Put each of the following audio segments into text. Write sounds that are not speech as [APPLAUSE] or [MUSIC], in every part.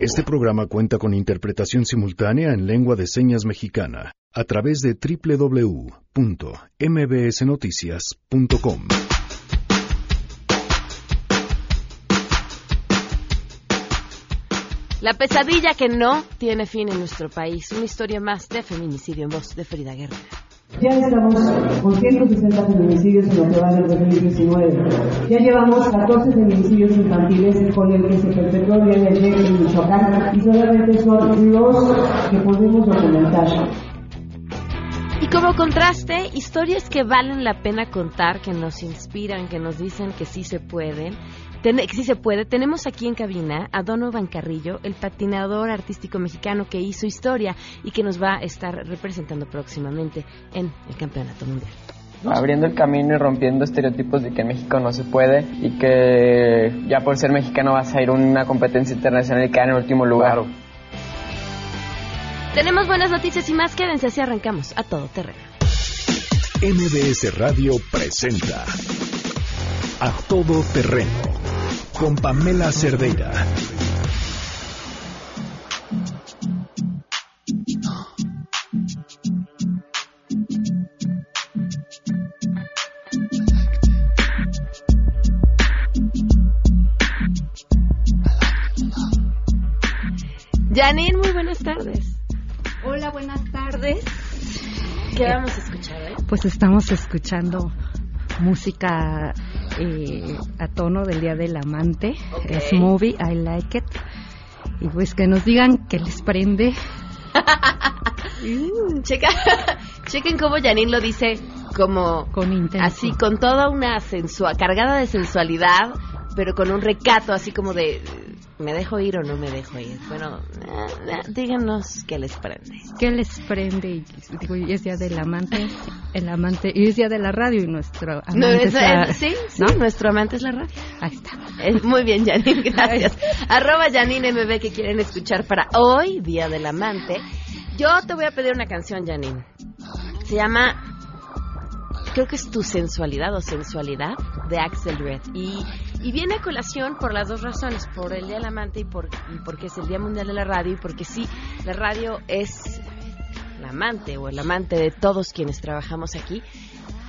Este programa cuenta con interpretación simultánea en lengua de señas mexicana a través de www.mbsnoticias.com. La pesadilla que no tiene fin en nuestro país. Una historia más de feminicidio en voz de Frida Guerra. Ya estamos con 160 feminicidios en lo que va del 2019. Ya llevamos 14 feminicidios infantiles con el que se perpetró el día en Michoacán y solamente son los que podemos documentar. Y como contraste, historias que valen la pena contar, que nos inspiran, que nos dicen que sí se pueden, Ten, sí se puede. Tenemos aquí en cabina a Donovan Carrillo, el patinador artístico mexicano que hizo historia y que nos va a estar representando próximamente en el Campeonato Mundial. Abriendo el camino y rompiendo estereotipos de que en México no se puede y que ya por ser mexicano vas a ir a una competencia internacional y quedar en último lugar. Tenemos buenas noticias y más. Quédense así arrancamos a todo terreno. MBS Radio presenta A Todo Terreno con Pamela Cerdeira. Janine, muy buenas tardes. Hola, buenas tardes. ¿Qué vamos a escuchar hoy? Pues estamos escuchando música eh, a tono del Día del Amante. Okay. Es movie, I like it. Y pues que nos digan que les prende. [LAUGHS] Checa, chequen cómo Janine lo dice como Con intenso. así con toda una sensua, cargada de sensualidad, pero con un recato así como de ¿me dejo ir o no me dejo ir? Bueno, eh, díganos qué les prende. ¿Qué les prende? Y, digo, y es Día del Amante. El amante. Y es Día de la radio y nuestro amante No, es es- la- sí, sí, nuestro amante es la radio. Ahí está. Eh, muy bien, Janine, [LAUGHS] gracias. Arroba Janine MB que quieren escuchar para hoy, Día del Amante. Yo te voy a pedir una canción, Janine. Se llama, creo que es Tu Sensualidad o Sensualidad de Axel Red. Y, y viene a colación por las dos razones, por el Día del Amante y, por, y porque es el Día Mundial de la Radio y porque sí, la radio es la amante o el amante de todos quienes trabajamos aquí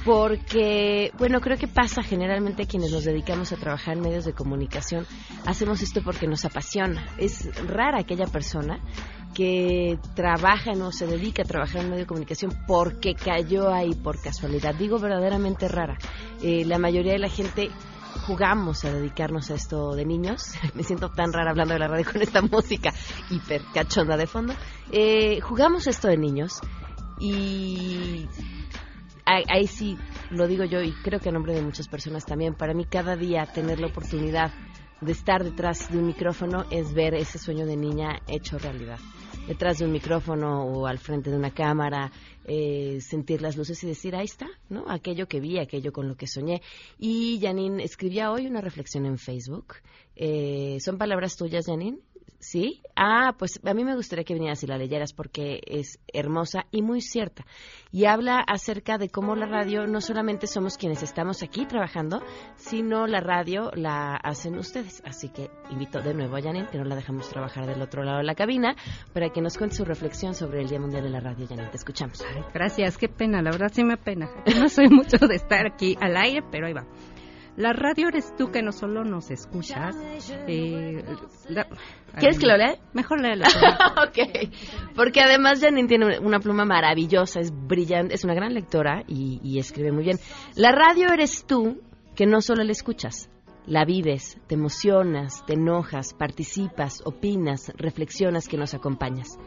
porque, bueno, creo que pasa generalmente quienes nos dedicamos a trabajar en medios de comunicación, hacemos esto porque nos apasiona. Es rara aquella persona que trabaja o se dedica a trabajar en medio de comunicación porque cayó ahí por casualidad. Digo verdaderamente rara. Eh, la mayoría de la gente jugamos a dedicarnos a esto de niños. [LAUGHS] Me siento tan rara hablando de la radio con esta música hiper cachonda de fondo. Eh, jugamos esto de niños y ahí, ahí sí lo digo yo y creo que a nombre de muchas personas también. Para mí cada día tener la oportunidad de estar detrás de un micrófono es ver ese sueño de niña hecho realidad. Detrás de un micrófono o al frente de una cámara, eh, sentir las luces y decir, ahí está, ¿no? Aquello que vi, aquello con lo que soñé. Y Janine escribía hoy una reflexión en Facebook. Eh, ¿Son palabras tuyas, Janine? ¿Sí? Ah, pues a mí me gustaría que vinieras y la leyeras porque es hermosa y muy cierta. Y habla acerca de cómo la radio no solamente somos quienes estamos aquí trabajando, sino la radio la hacen ustedes. Así que invito de nuevo a Janine, que no la dejamos trabajar del otro lado de la cabina, para que nos cuente su reflexión sobre el Día Mundial de la Radio. Janine, te escuchamos. Ay, gracias, qué pena, la verdad sí me apena. [LAUGHS] No soy mucho de estar aquí al aire, pero ahí va. La radio eres tú que no solo nos escuchas. eh, la- ¿Quieres que lo lea? Mejor léelo. [LAUGHS] ok, porque además Janine tiene una pluma maravillosa, es brillante, es una gran lectora y, y escribe muy bien. La radio eres tú que no solo la escuchas, la vives, te emocionas, te enojas, participas, opinas, reflexionas, que nos acompañas.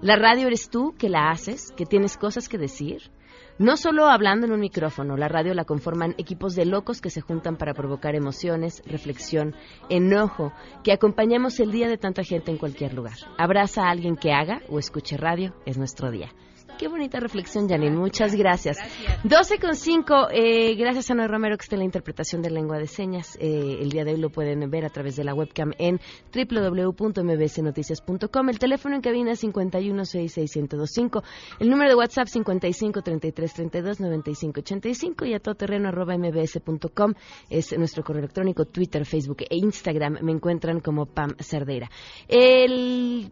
La radio eres tú que la haces, que tienes cosas que decir. No solo hablando en un micrófono, la radio la conforman equipos de locos que se juntan para provocar emociones, reflexión, enojo, que acompañamos el día de tanta gente en cualquier lugar. Abraza a alguien que haga o escuche radio, es nuestro día. Qué bonita reflexión, Janine. Muchas gracias. 12 con 5. Eh, gracias a Noé Romero que está en la interpretación de lengua de señas. Eh, el día de hoy lo pueden ver a través de la webcam en www.mbsnoticias.com. El teléfono en cabina es 5166125. El número de WhatsApp 5533329585 y a todoterreno arroba mbs.com es nuestro correo electrónico, Twitter, Facebook e Instagram. Me encuentran como Pam Cerdera. El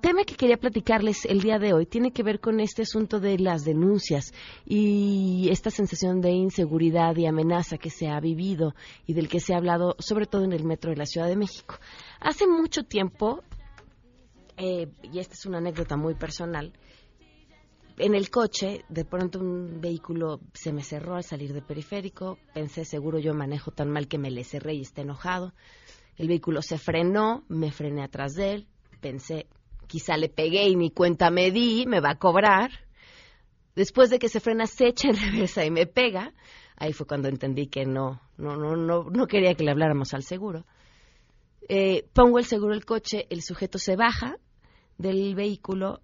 tema que quería platicarles el día de hoy tiene que ver con este asunto de las denuncias y esta sensación de inseguridad y amenaza que se ha vivido y del que se ha hablado sobre todo en el metro de la Ciudad de México. Hace mucho tiempo, eh, y esta es una anécdota muy personal, en el coche, de pronto un vehículo se me cerró al salir de periférico. Pensé, seguro yo manejo tan mal que me le cerré y esté enojado. El vehículo se frenó, me frené atrás de él. Pensé, quizá le pegué y mi cuenta me di, me va a cobrar. Después de que se frena, se echa en [LAUGHS] reversa y me pega. Ahí fue cuando entendí que no, no, no, no, no quería que le habláramos al seguro. Eh, pongo el seguro del coche, el sujeto se baja del vehículo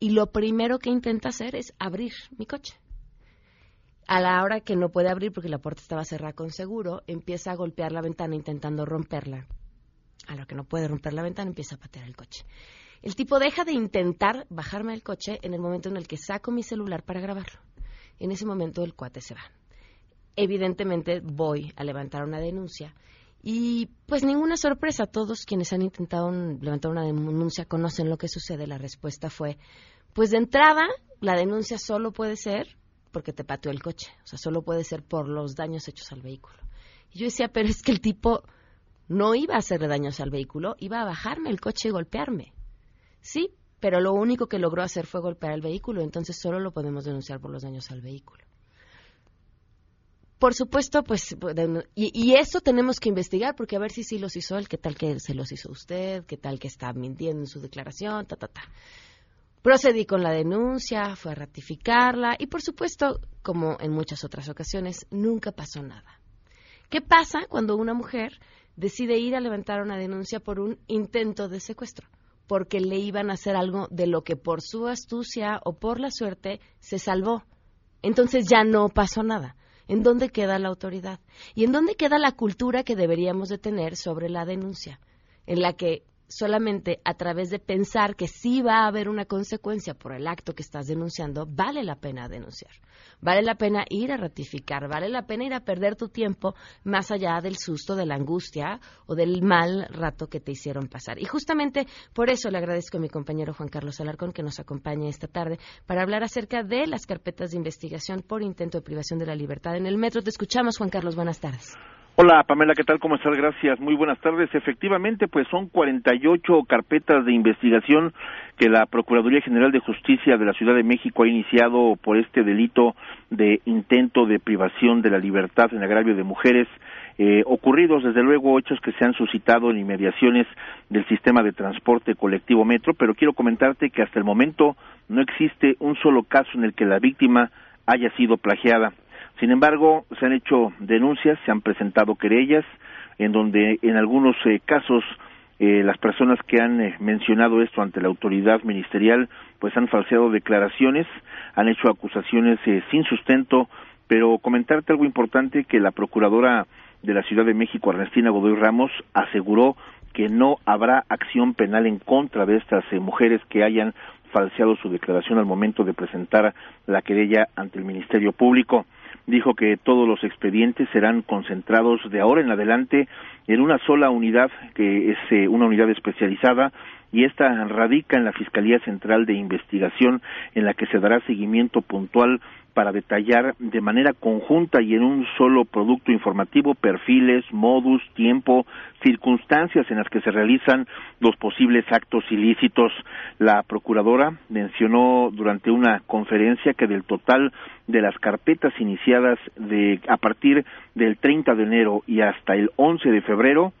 y lo primero que intenta hacer es abrir mi coche. A la hora que no puede abrir porque la puerta estaba cerrada con seguro, empieza a golpear la ventana intentando romperla. A lo que no puede romper la ventana, empieza a patear el coche. El tipo deja de intentar bajarme del coche en el momento en el que saco mi celular para grabarlo. En ese momento el cuate se va. Evidentemente voy a levantar una denuncia y pues ninguna sorpresa, todos quienes han intentado levantar una denuncia conocen lo que sucede. La respuesta fue, pues de entrada, la denuncia solo puede ser porque te pateó el coche, o sea, solo puede ser por los daños hechos al vehículo. Y yo decía, pero es que el tipo no iba a hacerle daños al vehículo, iba a bajarme el coche y golpearme. Sí, pero lo único que logró hacer fue golpear el vehículo, entonces solo lo podemos denunciar por los daños al vehículo. Por supuesto, pues, y, y, eso tenemos que investigar, porque a ver si sí los hizo él, qué tal que se los hizo usted, qué tal que está mintiendo en su declaración, ta, ta, ta. Procedí con la denuncia, fue a ratificarla, y por supuesto, como en muchas otras ocasiones, nunca pasó nada. ¿Qué pasa cuando una mujer decide ir a levantar una denuncia por un intento de secuestro? Porque le iban a hacer algo de lo que por su astucia o por la suerte se salvó. Entonces ya no pasó nada ¿En dónde queda la autoridad? ¿Y en dónde queda la cultura que deberíamos de tener sobre la denuncia? En la que solamente a través de pensar que sí va a haber una consecuencia por el acto que estás denunciando, vale la pena denunciar. Vale la pena ir a ratificar, vale la pena ir a perder tu tiempo más allá del susto, de la angustia o del mal rato que te hicieron pasar. Y justamente por eso le agradezco a mi compañero Juan Carlos Alarcón que nos acompañe esta tarde para hablar acerca de las carpetas de investigación por intento de privación de la libertad en el metro. Te escuchamos, Juan Carlos. Buenas tardes. Hola Pamela, ¿qué tal? ¿Cómo estás? Gracias. Muy buenas tardes. Efectivamente, pues son 48 carpetas de investigación que la Procuraduría General de Justicia de la Ciudad de México ha iniciado por este delito de intento de privación de la libertad en agravio de mujeres, eh, ocurridos desde luego hechos que se han suscitado en inmediaciones del sistema de transporte colectivo metro, pero quiero comentarte que hasta el momento no existe un solo caso en el que la víctima haya sido plagiada. Sin embargo, se han hecho denuncias, se han presentado querellas, en donde en algunos eh, casos eh, las personas que han eh, mencionado esto ante la autoridad ministerial pues han falseado declaraciones, han hecho acusaciones sin sustento, pero comentarte algo importante que la procuradora de la Ciudad de México, Ernestina Godoy Ramos, aseguró que no habrá acción penal en contra de estas mujeres que hayan falseado su declaración al momento de presentar la querella ante el Ministerio Público dijo que todos los expedientes serán concentrados de ahora en adelante en una sola unidad, que es eh, una unidad especializada, y esta radica en la Fiscalía Central de Investigación, en la que se dará seguimiento puntual para detallar de manera conjunta y en un solo producto informativo perfiles, modus, tiempo, circunstancias en las que se realizan los posibles actos ilícitos. La procuradora mencionó durante una conferencia que del total de las carpetas iniciadas de a partir del 30 de enero y hasta el 11 de febrero,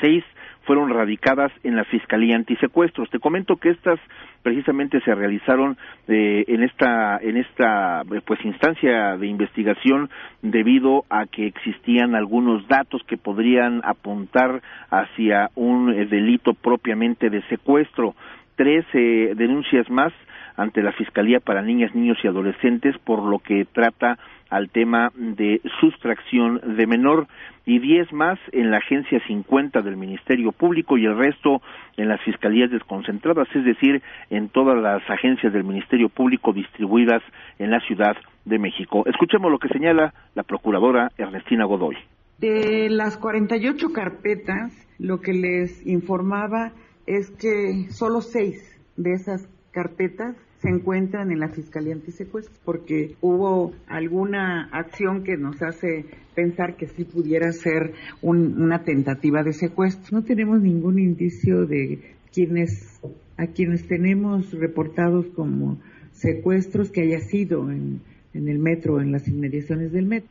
seis fueron radicadas en la Fiscalía Antisecuestros. Te comento que estas precisamente se realizaron eh, en esta en esta pues instancia de investigación debido a que existían algunos datos que podrían apuntar hacia un eh, delito propiamente de secuestro tres denuncias más ante la Fiscalía para Niñas, Niños y Adolescentes por lo que trata al tema de sustracción de menor y diez más en la Agencia 50 del Ministerio Público y el resto en las fiscalías desconcentradas, es decir, en todas las agencias del Ministerio Público distribuidas en la Ciudad de México. Escuchemos lo que señala la Procuradora Ernestina Godoy. De las 48 carpetas, lo que les informaba es que solo seis de esas carpetas se encuentran en la Fiscalía Antisecuestro, porque hubo alguna acción que nos hace pensar que sí pudiera ser una tentativa de secuestro. No tenemos ningún indicio de quienes, a quienes tenemos reportados como secuestros que haya sido en, en el metro, en las inmediaciones del metro.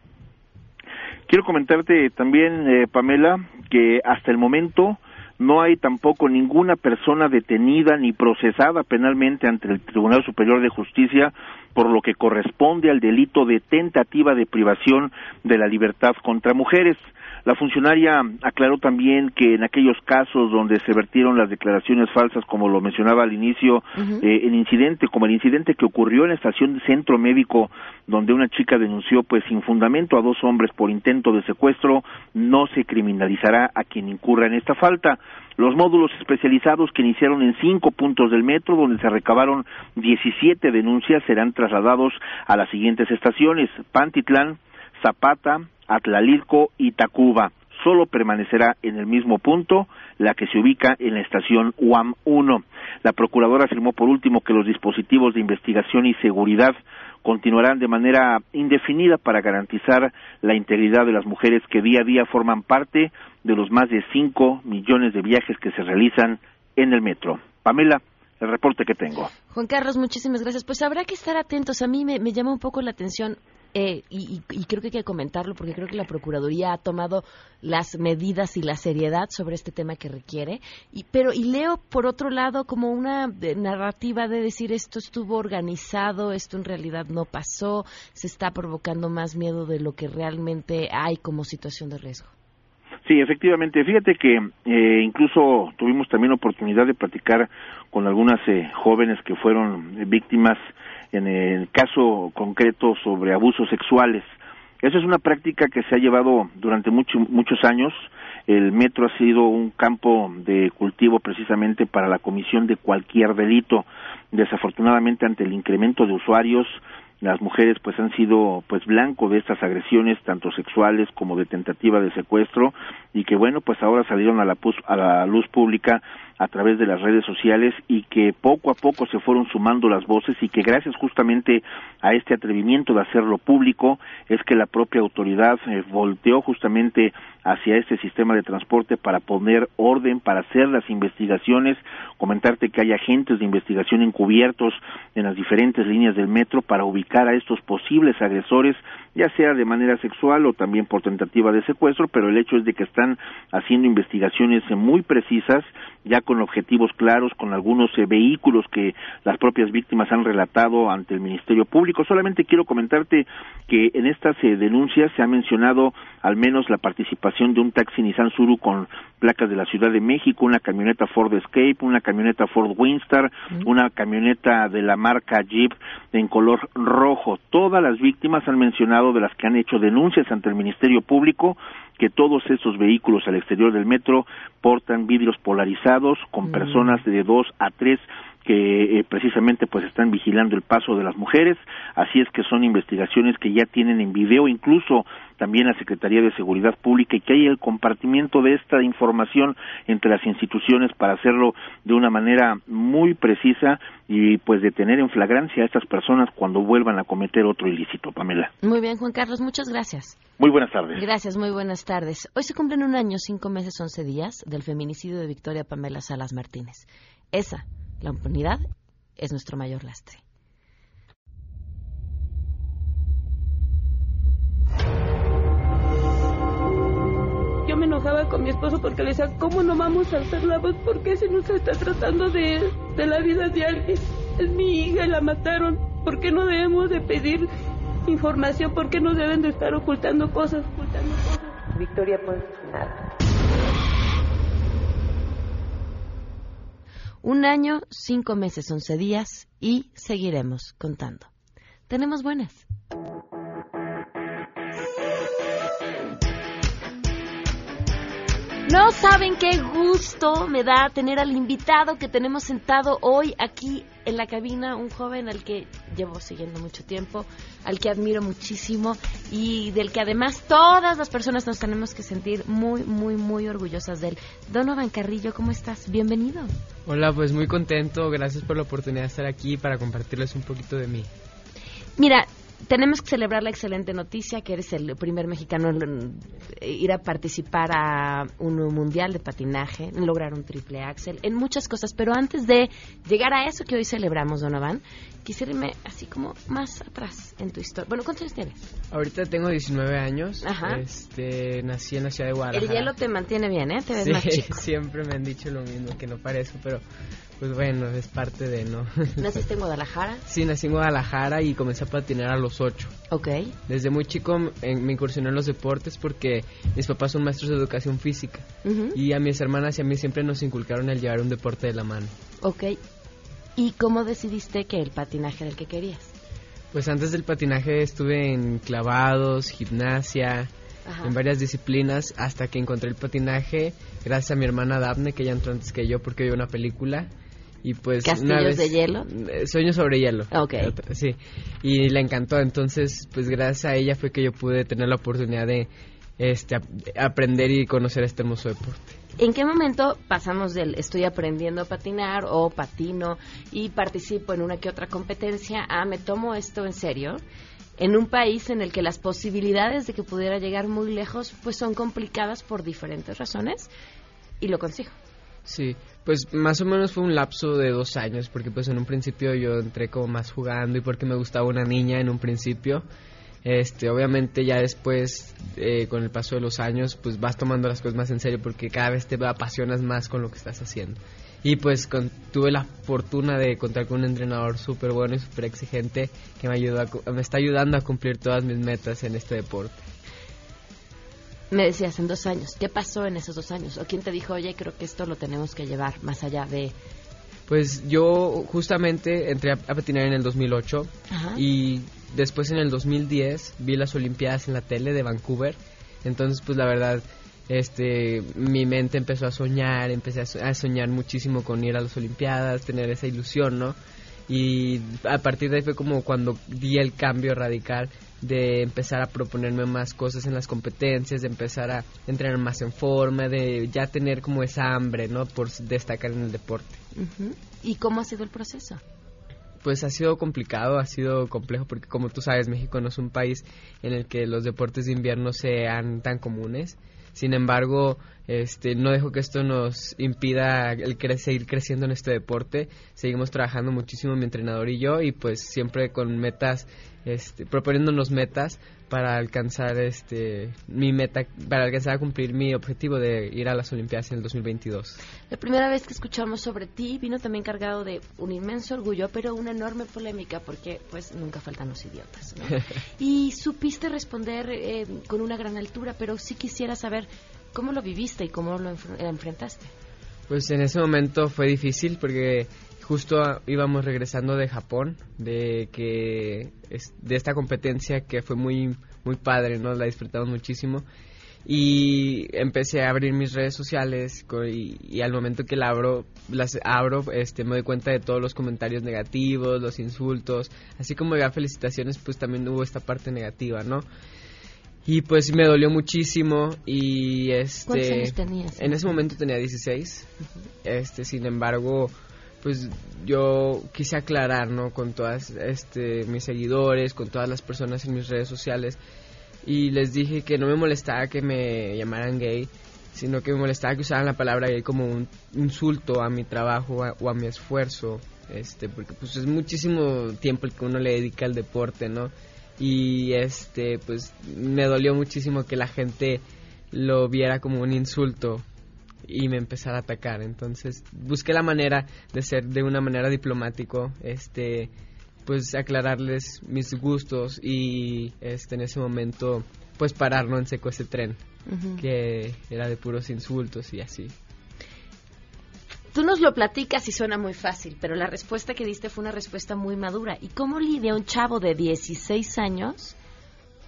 Quiero comentarte también, eh, Pamela, que hasta el momento no hay tampoco ninguna persona detenida ni procesada penalmente ante el Tribunal Superior de Justicia por lo que corresponde al delito de tentativa de privación de la libertad contra mujeres. La funcionaria aclaró también que en aquellos casos donde se vertieron las declaraciones falsas, como lo mencionaba al inicio, eh, el incidente, como el incidente que ocurrió en la estación de centro médico, donde una chica denunció, pues sin fundamento a dos hombres por intento de secuestro, no se criminalizará a quien incurra en esta falta. Los módulos especializados que iniciaron en cinco puntos del metro, donde se recabaron 17 denuncias, serán trasladados a las siguientes estaciones: Pantitlán, Zapata, Atlalilco y Tacuba. Solo permanecerá en el mismo punto la que se ubica en la estación UAM 1. La procuradora afirmó por último que los dispositivos de investigación y seguridad continuarán de manera indefinida para garantizar la integridad de las mujeres que día a día forman parte de los más de 5 millones de viajes que se realizan en el metro. Pamela, el reporte que tengo. Juan Carlos, muchísimas gracias. Pues habrá que estar atentos. A mí me, me llama un poco la atención eh, y, creo que hay que comentarlo porque creo que la Procuraduría ha tomado las medidas y la seriedad sobre este tema que requiere. Y, pero, y leo por otro lado como una narrativa de decir esto estuvo organizado, esto en realidad no pasó, se está provocando más miedo de lo que realmente hay como situación de riesgo. Sí, efectivamente. Fíjate que eh, incluso tuvimos también oportunidad de platicar con algunas eh, jóvenes que fueron víctimas en el caso concreto sobre abusos sexuales. Esa es una práctica que se ha llevado durante muchos años. El metro ha sido un campo de cultivo precisamente para la comisión de cualquier delito. Desafortunadamente, ante el incremento de usuarios, las mujeres pues han sido pues blanco de estas agresiones tanto sexuales como de tentativa de secuestro y que bueno pues ahora salieron a la, a la luz pública a través de las redes sociales y que poco a poco se fueron sumando las voces y que gracias justamente a este atrevimiento de hacerlo público es que la propia autoridad eh, volteó justamente hacia este sistema de transporte para poner orden, para hacer las investigaciones, comentarte que hay agentes de investigación encubiertos en las diferentes líneas del metro para ubicar a estos posibles agresores, ya sea de manera sexual o también por tentativa de secuestro, pero el hecho es de que están haciendo investigaciones muy precisas ya con objetivos claros, con algunos eh, vehículos que las propias víctimas han relatado ante el Ministerio Público. Solamente quiero comentarte que en estas eh, denuncias se ha mencionado al menos la participación de un taxi Nissan Suru con placas de la Ciudad de México, una camioneta Ford Escape, una camioneta Ford Windstar, una camioneta de la marca Jeep en color rojo. Todas las víctimas han mencionado de las que han hecho denuncias ante el Ministerio Público que todos esos vehículos al exterior del metro portan vidrios polarizados con personas de dos a tres que eh, precisamente pues están vigilando el paso de las mujeres, así es que son investigaciones que ya tienen en video incluso también la Secretaría de Seguridad Pública y que hay el compartimiento de esta información entre las instituciones para hacerlo de una manera muy precisa y pues detener en flagrancia a estas personas cuando vuelvan a cometer otro ilícito, Pamela. Muy bien, Juan Carlos, muchas gracias. Muy buenas tardes. Gracias, muy buenas tardes. Hoy se cumplen un año, cinco meses, once días del feminicidio de Victoria Pamela Salas Martínez. Esa la impunidad es nuestro mayor lastre. Yo me enojaba con mi esposo porque le decía, ¿cómo no vamos a hacer la voz? ¿Por qué se nos está tratando de, de la vida de alguien? Es mi hija y la mataron. ¿Por qué no debemos de pedir información? ¿Por qué no deben de estar ocultando cosas? Ocultando cosas? Victoria, pues nada Un año, cinco meses, once días y seguiremos contando. Tenemos buenas. No saben qué gusto me da tener al invitado que tenemos sentado hoy aquí en la cabina, un joven al que llevo siguiendo mucho tiempo, al que admiro muchísimo y del que además todas las personas nos tenemos que sentir muy, muy, muy orgullosas de él. Donovan Carrillo, ¿cómo estás? Bienvenido. Hola, pues muy contento, gracias por la oportunidad de estar aquí para compartirles un poquito de mí. Mira, tenemos que celebrar la excelente noticia que eres el primer mexicano en ir a participar a un mundial de patinaje, en lograr un triple axel, en muchas cosas. Pero antes de llegar a eso que hoy celebramos, Donovan, quisiera irme así como más atrás en tu historia. Bueno, ¿cuántos años tienes? Ahorita tengo 19 años. Ajá. Este, nací en la ciudad de Guadalajara. El hielo te mantiene bien, ¿eh? Te ves Sí, más [LAUGHS] chico. siempre me han dicho lo mismo, que no parezco, pero pues bueno, es parte de, ¿no? [LAUGHS] ¿Naciste en Guadalajara? Sí, nací en Guadalajara y comencé a patinar a los 8. Ok. Desde muy chico me incursioné en los deportes porque mis papás son maestros de educación física Ujú. y a mis hermanas y a mí siempre nos inculcaron el llevar un deporte de la mano. Ok. ¿Y cómo decidiste que el patinaje era el que querías? Pues antes del patinaje estuve en clavados, gimnasia, Ajá. en varias disciplinas hasta que encontré el patinaje gracias a mi hermana Daphne que ella entró antes que yo porque vio una película y pues una ¿Castillos vez- de hielo? Eh, Sueños sobre hielo. Ok. Sí. Y le encantó, entonces pues gracias a ella fue que yo pude tener la oportunidad de este ap- aprender y conocer este hermoso deporte. ¿En qué momento pasamos del estoy aprendiendo a patinar o patino y participo en una que otra competencia a me tomo esto en serio? En un país en el que las posibilidades de que pudiera llegar muy lejos pues son complicadas por diferentes razones y lo consigo. Sí, pues más o menos fue un lapso de dos años, porque pues en un principio yo entré como más jugando y porque me gustaba una niña en un principio. Este, obviamente ya después, eh, con el paso de los años, pues vas tomando las cosas más en serio porque cada vez te apasionas más con lo que estás haciendo. Y pues tuve la fortuna de contar con un entrenador súper bueno y súper exigente que me, ayudó a me está ayudando a cumplir todas mis metas en este deporte. Me decías en dos años, ¿qué pasó en esos dos años? ¿O quién te dijo, oye, creo que esto lo tenemos que llevar más allá de... Pues yo justamente entré a, a patinar en el 2008 Ajá. y después en el 2010 vi las Olimpiadas en la tele de Vancouver. Entonces, pues la verdad, este, mi mente empezó a soñar, empecé a, so- a soñar muchísimo con ir a las Olimpiadas, tener esa ilusión, ¿no? Y a partir de ahí fue como cuando di el cambio radical de empezar a proponerme más cosas en las competencias, de empezar a entrenar más en forma, de ya tener como esa hambre, ¿no? Por destacar en el deporte. ¿Y cómo ha sido el proceso? Pues ha sido complicado, ha sido complejo porque como tú sabes México no es un país en el que los deportes de invierno sean tan comunes. Sin embargo, este, no dejo que esto nos impida el cre- seguir creciendo en este deporte. Seguimos trabajando muchísimo mi entrenador y yo y pues siempre con metas, este, proponiéndonos metas para alcanzar este mi meta, para alcanzar a cumplir mi objetivo de ir a las Olimpiadas en el 2022. La primera vez que escuchamos sobre ti vino también cargado de un inmenso orgullo, pero una enorme polémica porque pues nunca faltan los idiotas. ¿no? [LAUGHS] y supiste responder eh, con una gran altura, pero sí quisiera saber cómo lo viviste y cómo lo enfr- enfrentaste. Pues en ese momento fue difícil porque justo íbamos regresando de Japón, de que de esta competencia que fue muy muy padre, ¿no? La disfrutamos muchísimo y empecé a abrir mis redes sociales y, y al momento que la abro las abro este me doy cuenta de todos los comentarios negativos los insultos así como ya felicitaciones pues también hubo esta parte negativa no y pues me dolió muchísimo y este ¿Cuántos años tenías? en ese momento tenía 16 este sin embargo pues yo quise aclarar no con todas este mis seguidores con todas las personas en mis redes sociales y les dije que no me molestaba que me llamaran gay, sino que me molestaba que usaran la palabra gay como un insulto a mi trabajo a- o a mi esfuerzo, este, porque pues es muchísimo tiempo el que uno le dedica al deporte, ¿no? Y este, pues me dolió muchísimo que la gente lo viera como un insulto y me empezara a atacar. Entonces busqué la manera de ser de una manera diplomático, este, pues aclararles mis gustos y este en ese momento pues parar no en seco ese tren que era de puros insultos y así. Tú nos lo platicas y suena muy fácil, pero la respuesta que diste fue una respuesta muy madura. ¿Y cómo lidia un chavo de 16 años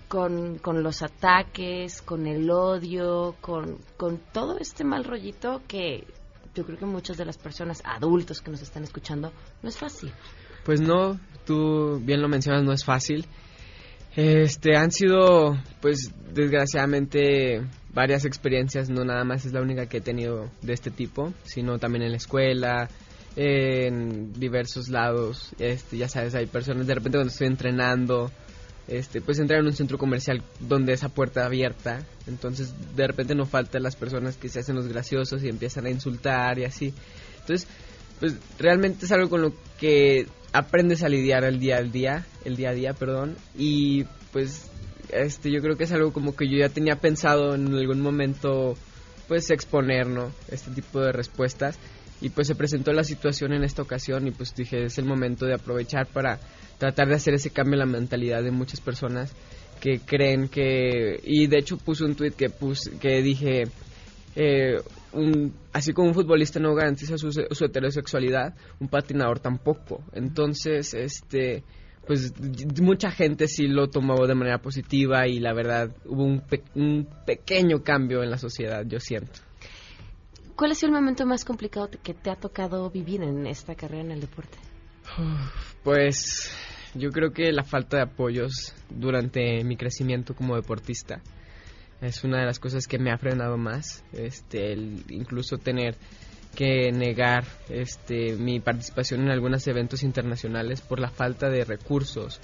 con, con los ataques, con el odio, con, con todo este mal rollito que yo creo que muchas de las personas, adultos que nos están escuchando, no es fácil? Pues no, tú bien lo mencionas, no es fácil. Este, han sido, pues, desgraciadamente, varias experiencias, no nada más es la única que he tenido de este tipo, sino también en la escuela, en diversos lados, este, ya sabes, hay personas, de repente cuando estoy entrenando, este, pues entrar en un centro comercial donde esa puerta abierta, entonces de repente no faltan las personas que se hacen los graciosos y empiezan a insultar y así. Entonces, pues realmente es algo con lo que aprendes a lidiar el día al día, el día a día, perdón, y pues este yo creo que es algo como que yo ya tenía pensado en algún momento pues exponer, ¿no? Este tipo de respuestas y pues se presentó la situación en esta ocasión y pues dije es el momento de aprovechar para tratar de hacer ese cambio en la mentalidad de muchas personas que creen que y de hecho puse un tweet que puse que dije eh, un, así como un futbolista no garantiza su, su, heterosexualidad, un patinador tampoco. Entonces, este, pues mucha gente sí lo tomó de manera positiva y la verdad hubo un, un pequeño cambio en la sociedad, yo siento. ¿Cuál ha sido el momento más complicado que te ha tocado vivir en esta carrera en el deporte? Pues yo creo que la falta de apoyos durante mi crecimiento como deportista es una de las cosas que me ha frenado más este el incluso tener que negar este mi participación en algunos eventos internacionales por la falta de recursos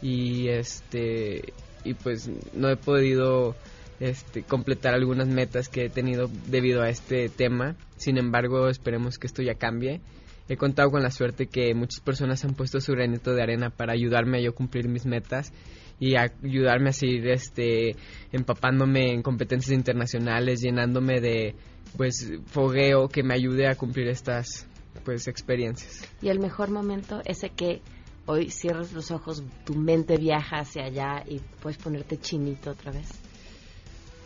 y este y pues no he podido este, completar algunas metas que he tenido debido a este tema. Sin embargo, esperemos que esto ya cambie. He contado con la suerte que muchas personas han puesto su granito de arena para ayudarme a yo cumplir mis metas y ayudarme a seguir este empapándome en competencias internacionales, llenándome de pues fogueo que me ayude a cumplir estas pues experiencias. Y el mejor momento ese que hoy cierras los ojos, tu mente viaja hacia allá y puedes ponerte chinito otra vez.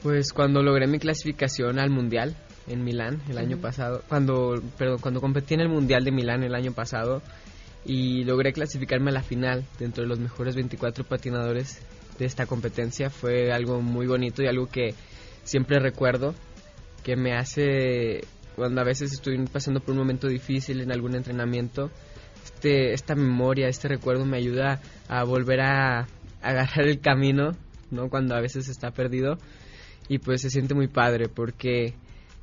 Pues cuando logré mi clasificación al mundial en Milán el año pasado, cuando perdón, cuando competí en el mundial de Milán el año pasado, y logré clasificarme a la final dentro de los mejores 24 patinadores de esta competencia. Fue algo muy bonito y algo que siempre recuerdo, que me hace, cuando a veces estoy pasando por un momento difícil en algún entrenamiento, este, esta memoria, este recuerdo me ayuda a volver a, agarrar el camino, ¿no? Cuando a veces está perdido y pues se siente muy padre porque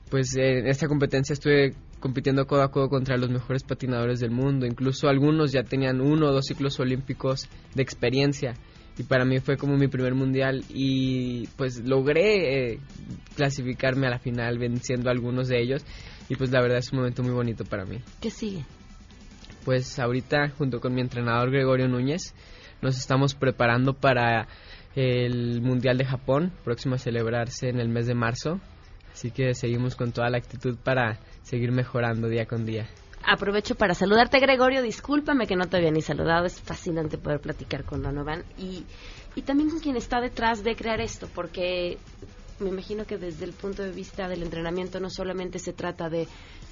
pues en esta competencia estuve compitiendo codo a codo contra los mejores patinadores del mundo. Incluso algunos ya tenían uno o dos ciclos olímpicos de experiencia. Y para mí fue como mi primer mundial y pues logré eh, clasificarme a la final venciendo a algunos de ellos. Y pues la verdad es un momento muy bonito para mí. ¿Qué sigue? Pues ahorita junto con mi entrenador Gregorio Núñez nos estamos preparando para el Mundial de Japón, próximo a celebrarse en el mes de marzo. Así que seguimos con toda la actitud para seguir mejorando día con día. Aprovecho para saludarte, Gregorio. Discúlpame que no te había ni saludado. Es fascinante poder platicar con Donovan y, y también con quien está detrás de crear esto, porque me imagino que desde el punto de vista del entrenamiento no solamente se trata de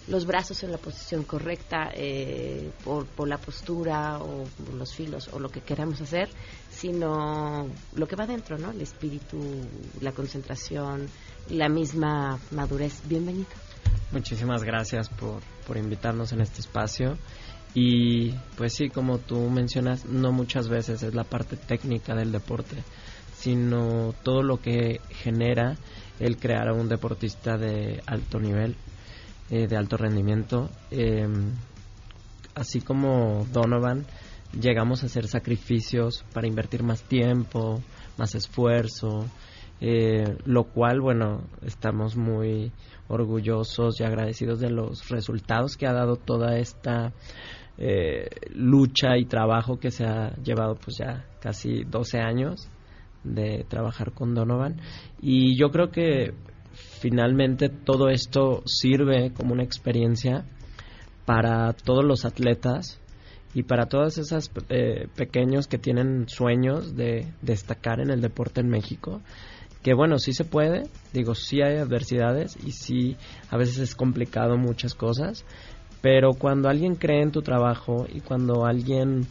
los brazos en la posición correcta eh, por, por, la postura o los filos o lo que queramos hacer, sino lo que va dentro, ¿no? El espíritu, la concentración, la misma madurez. Bienvenido. Muchísimas gracias por, por invitarnos en este espacio. Y pues sí, como tú mencionas, no muchas veces es la parte técnica del deporte, sino todo lo que genera el crear a un deportista de alto nivel, eh, de alto rendimiento. Eh, así como Donovan, llegamos a hacer sacrificios para invertir más tiempo, más esfuerzo, eh, lo cual, bueno, estamos muy orgullosos y agradecidos de los resultados que ha dado toda esta eh, lucha y trabajo que se ha llevado pues ya casi 12 años de trabajar con Donovan. Y yo creo que finalmente todo esto sirve como una experiencia para todos los atletas y para todas esas eh, pequeños que tienen sueños de destacar en el deporte en México que bueno, sí se puede, digo, sí hay adversidades y sí a veces es complicado muchas cosas, Pero cuando alguien cree en tu trabajo y cuando alguien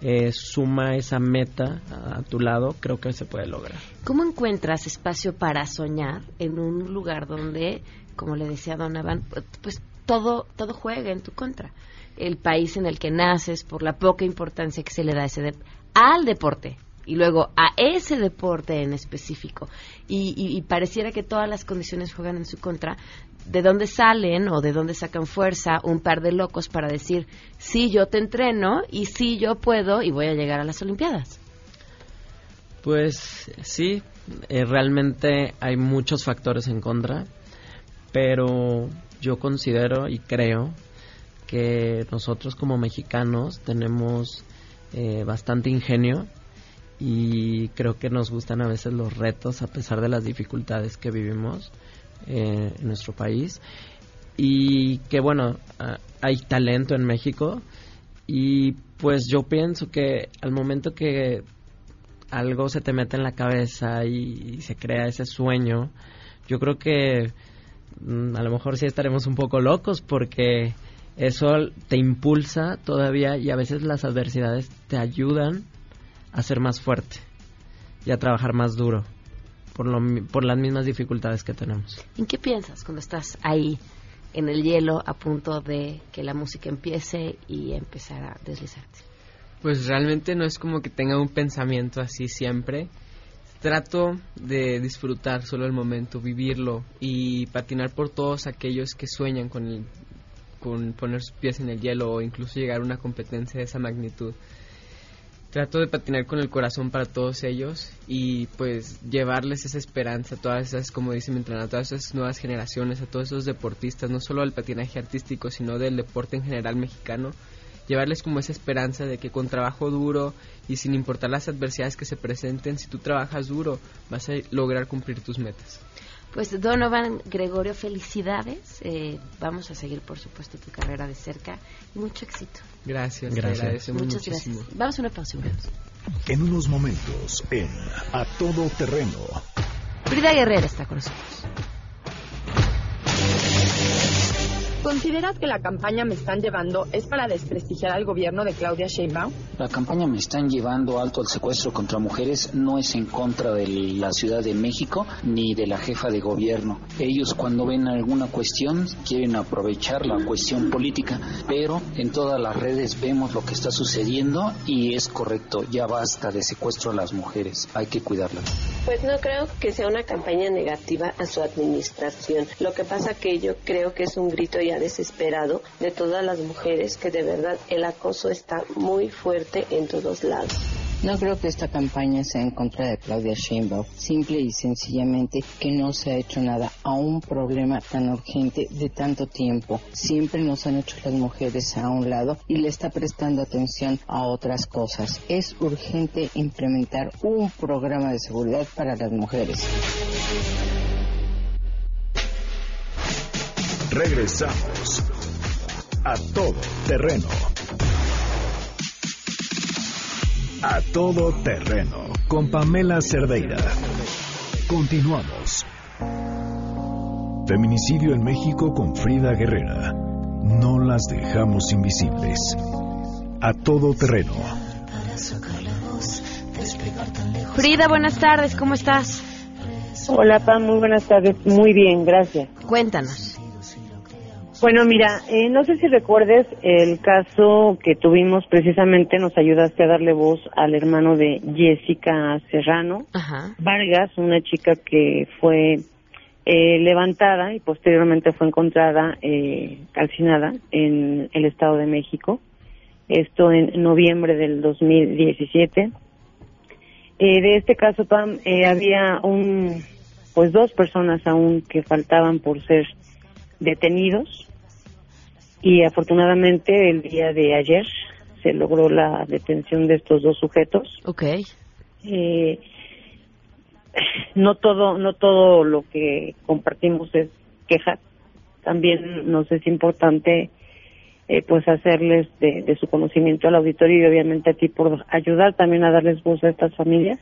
eh, suma esa meta a, tu lado, creo que se puede lograr. ¿Cómo encuentras espacio para soñar en un lugar donde, como le decía Donovan, pues todo, todo juega en tu contra? El país en el que naces, por la poca importancia que se le da ese al deporte, y luego a ese deporte en específico y, pareciera que todas las condiciones juegan en su contra, ¿de dónde salen o de dónde sacan fuerza un par de locos para decir, sí, yo te entreno y sí, yo puedo y voy a llegar a las Olimpiadas? Pues sí, eh, realmente hay muchos factores en contra, pero yo considero y creo que nosotros como mexicanos tenemos eh, bastante ingenio y creo que nos gustan a veces los retos a pesar de las dificultades que vivimos eh, en nuestro país. Y que bueno hay talento en México y pues yo pienso que al momento que algo se te mete en la cabeza y, se crea ese sueño yo creo que mm, a lo mejor sí estaremos un poco locos porque eso te impulsa todavía y a veces las adversidades te ayudan a ser más fuerte y a trabajar más duro por, lo, por las mismas dificultades que tenemos. ¿En qué piensas cuando estás ahí en el hielo a punto de que la música empiece y empezar a deslizarte? Pues realmente no es como que tenga un pensamiento así siempre. Trato de disfrutar solo el momento, vivirlo y patinar por todos aquellos que sueñan con, con poner sus pies en el hielo o incluso llegar a una competencia de esa magnitud trato de patinar con el corazón para todos ellos y pues llevarles esa esperanza a todas esas, como dice mi entrenador, a todas esas nuevas generaciones, a todos esos deportistas, no solo al patinaje artístico, sino del deporte en general mexicano, llevarles como esa esperanza de que con trabajo duro y sin importar las adversidades que se presenten, si tú trabajas duro, vas a lograr cumplir tus metas. Pues Donovan Gregorio, felicidades. Eh, vamos a seguir, por supuesto, tu carrera de cerca y mucho éxito. Gracias, gracias. Muchas gracias. Vamos a una pausa. En unos momentos, en A Todo Terreno. Frida Guerrera está con nosotros. ¿Consideras que la campaña Me Están Llevando es para desprestigiar al gobierno de Claudia Sheinbaum? La campaña Me Están Llevando Alto al Secuestro contra Mujeres no es en contra de la Ciudad de México ni de la jefa de gobierno. Ellos cuando ven alguna cuestión quieren aprovechar la cuestión política, pero en todas las redes vemos lo que está sucediendo y es correcto, ya basta de secuestro a las mujeres, hay que cuidarlas. Pues no creo que sea una campaña negativa a su administración. Lo que pasa que yo creo que es un grito ya desesperado de todas las mujeres que de verdad el acoso está muy fuerte en todos lados. No creo que esta campaña sea en contra de Claudia Sheinbaum, simple y sencillamente que no se ha hecho nada a un problema tan urgente de tanto tiempo. Siempre nos han hecho las mujeres a un lado y le está prestando atención a otras cosas. Es urgente implementar un programa de seguridad para las mujeres. Regresamos a todo terreno. A todo terreno con Pamela Cerdeira. Continuamos. Feminicidio en México con Frida Guerrera. No las dejamos invisibles. A todo terreno. Frida, buenas tardes, ¿cómo estás? Hola, Pam, muy buenas tardes. Muy bien, gracias. Cuéntanos. Bueno, mira, eh, no sé si recuerdes el caso que tuvimos precisamente, nos ayudaste a darle voz al hermano de Jessica Serrano Vargas, una chica que fue eh, levantada y posteriormente fue encontrada eh, calcinada en el Estado de México. Esto en noviembre del 2017. Eh, de este caso, Pam, eh, había un, pues dos personas aún que faltaban por ser detenidos y afortunadamente el día de ayer se logró la detención de estos dos sujetos. Ok. Eh, no todo no todo lo que compartimos es queja también nos es importante eh, pues hacerles de, de, su conocimiento al auditorio y obviamente a ti por ayudar también a darles voz a estas familias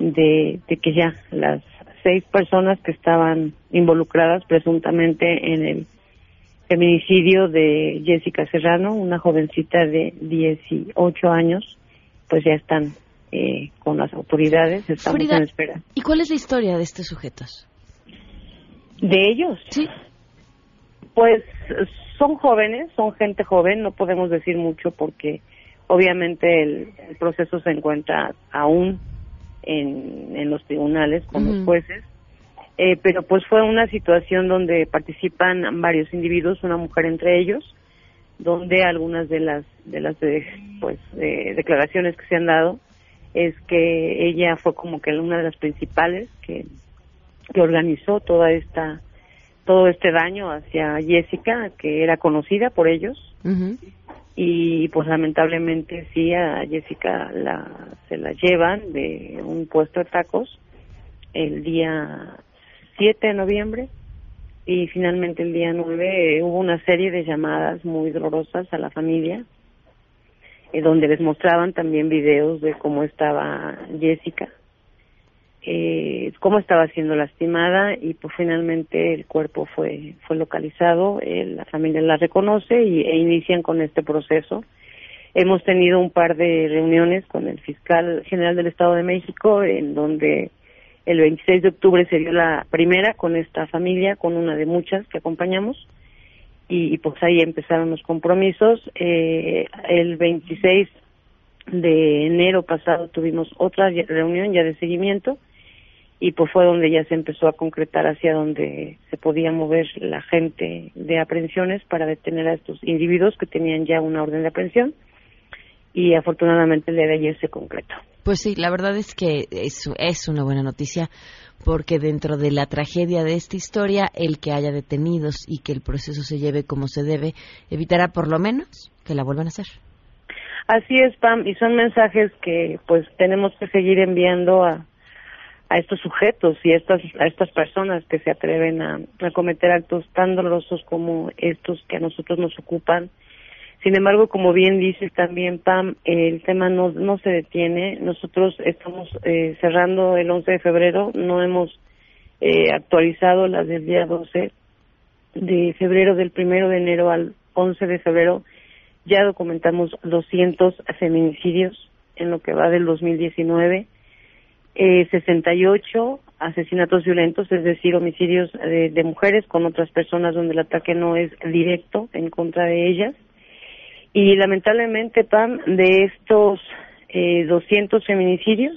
de, de que ya las seis personas que estaban involucradas presuntamente en el feminicidio de Jessica Serrano, una jovencita de 18 años, pues ya están eh, con las autoridades, estamos en espera. ¿Y cuál es la historia de estos sujetos? ¿De ellos? Sí. Pues son jóvenes, son gente joven, no podemos decir mucho porque obviamente el, proceso se encuentra aún en, en los tribunales con los jueces, eh, pero pues fue una situación donde participan varios individuos, una mujer entre ellos, donde algunas de las de las pues declaraciones que se han dado es que ella fue como que una de las principales que, que organizó toda esta todo este daño hacia Jessica que era conocida por ellos y pues lamentablemente sí a Jessica la se la llevan de un puesto de tacos el día 7 de noviembre y finalmente el día 9 hubo una serie de llamadas muy dolorosas a la familia eh, donde les mostraban también videos de cómo estaba Jessica, eh, cómo estaba siendo lastimada y pues finalmente el cuerpo fue fue localizado, eh, la familia la reconoce y, e inician con este proceso. Hemos tenido un par de reuniones con el fiscal general del Estado de México en donde el 26 de octubre se dio la primera con esta familia, con una de muchas que acompañamos y, pues ahí empezaron los compromisos. Eh, el 26 de enero pasado tuvimos otra reunión ya de seguimiento y pues fue donde ya se empezó a concretar hacia donde se podía mover la gente de aprehensiones para detener a estos individuos que tenían ya una orden de aprehensión y afortunadamente el día de ayer se concretó. Pues sí, la verdad es que es, es una buena noticia porque dentro de la tragedia de esta historia, el que haya detenidos y que el proceso se lleve como se debe, evitará por lo menos que la vuelvan a hacer. Así es, Pam, y son mensajes que pues tenemos que seguir enviando a, a estos sujetos y a estas, a estas personas que se atreven a, a cometer actos tan dolorosos como estos que a nosotros nos ocupan sin embargo, como bien dices también, Pam, el tema no, no se detiene. Nosotros estamos eh, cerrando el 11 de febrero, no hemos eh, actualizado las del día 12 de febrero, del primero de enero al 11 de febrero. Ya documentamos 200 feminicidios en lo que va del 2019, eh, 68 asesinatos violentos, es decir, homicidios de, de mujeres con otras personas donde el ataque no es directo en contra de ellas y lamentablemente, Pam, de estos eh, 200 feminicidios,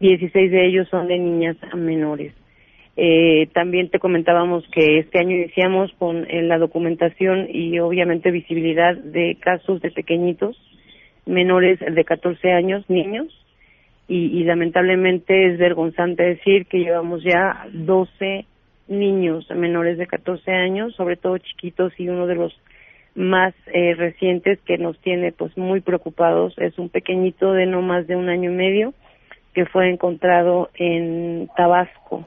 16 de ellos son de niñas menores. Eh, también te comentábamos que este año iniciamos con eh, la documentación y obviamente visibilidad de casos de pequeñitos, menores de 14 años, niños, y, y lamentablemente es vergonzante decir que llevamos ya 12 niños menores de 14 años, sobre todo chiquitos, y uno de los más eh, recientes que nos tiene pues muy preocupados es un pequeñito de no más de un año y medio que fue encontrado en Tabasco.